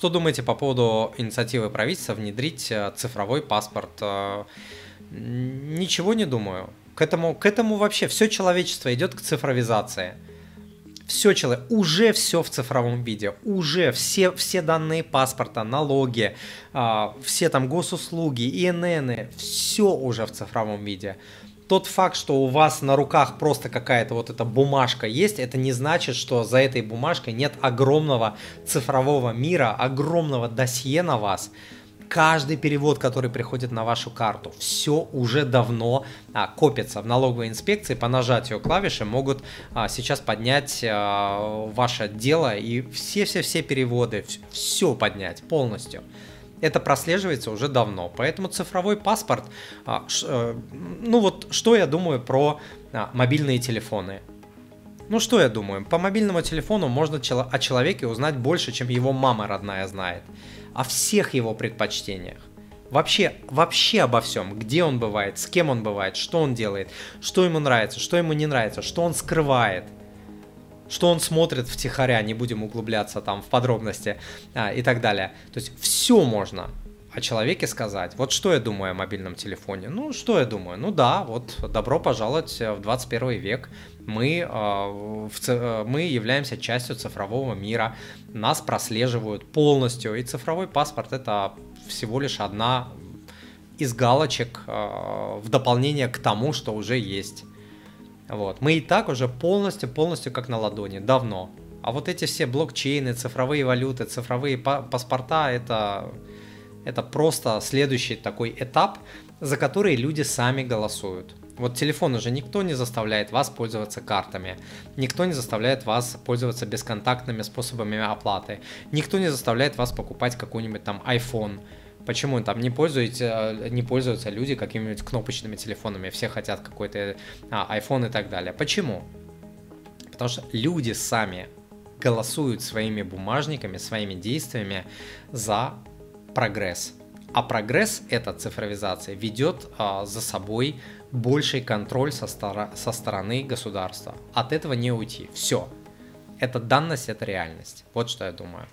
что думаете по поводу инициативы правительства внедрить э, цифровой паспорт? Э, ничего не думаю. К этому, к этому вообще все человечество идет к цифровизации. Все человек, уже все в цифровом виде, уже все, все данные паспорта, налоги, а, все там госуслуги, ИНН, все уже в цифровом виде тот факт, что у вас на руках просто какая-то вот эта бумажка есть, это не значит, что за этой бумажкой нет огромного цифрового мира, огромного досье на вас. Каждый перевод, который приходит на вашу карту, все уже давно а, копится в налоговой инспекции. По нажатию клавиши могут а, сейчас поднять а, ваше дело и все-все-все переводы, все поднять полностью это прослеживается уже давно. Поэтому цифровой паспорт, а, э, ну вот что я думаю про а, мобильные телефоны. Ну что я думаю, по мобильному телефону можно о человеке узнать больше, чем его мама родная знает. О всех его предпочтениях. Вообще, вообще обо всем. Где он бывает, с кем он бывает, что он делает, что ему нравится, что ему не нравится, что он скрывает – что он смотрит втихаря, не будем углубляться там в подробности а, и так далее. То есть все можно о человеке сказать. Вот что я думаю о мобильном телефоне? Ну, что я думаю? Ну да, вот добро пожаловать в 21 век. Мы, э, в, э, мы являемся частью цифрового мира, нас прослеживают полностью, и цифровой паспорт это всего лишь одна из галочек э, в дополнение к тому, что уже есть. Вот. Мы и так уже полностью-полностью как на ладони, давно. А вот эти все блокчейны, цифровые валюты, цифровые паспорта, это, это просто следующий такой этап, за который люди сами голосуют. Вот телефон уже никто не заставляет вас пользоваться картами, никто не заставляет вас пользоваться бесконтактными способами оплаты, никто не заставляет вас покупать какой-нибудь там iPhone, Почему там не, пользуются, не пользуются люди какими-нибудь кнопочными телефонами? Все хотят какой-то а, iPhone и так далее. Почему? Потому что люди сами голосуют своими бумажниками, своими действиями за прогресс. А прогресс, эта цифровизация, ведет а, за собой больший контроль со, стора- со стороны государства. От этого не уйти. Все. Это данность, это реальность. Вот что я думаю.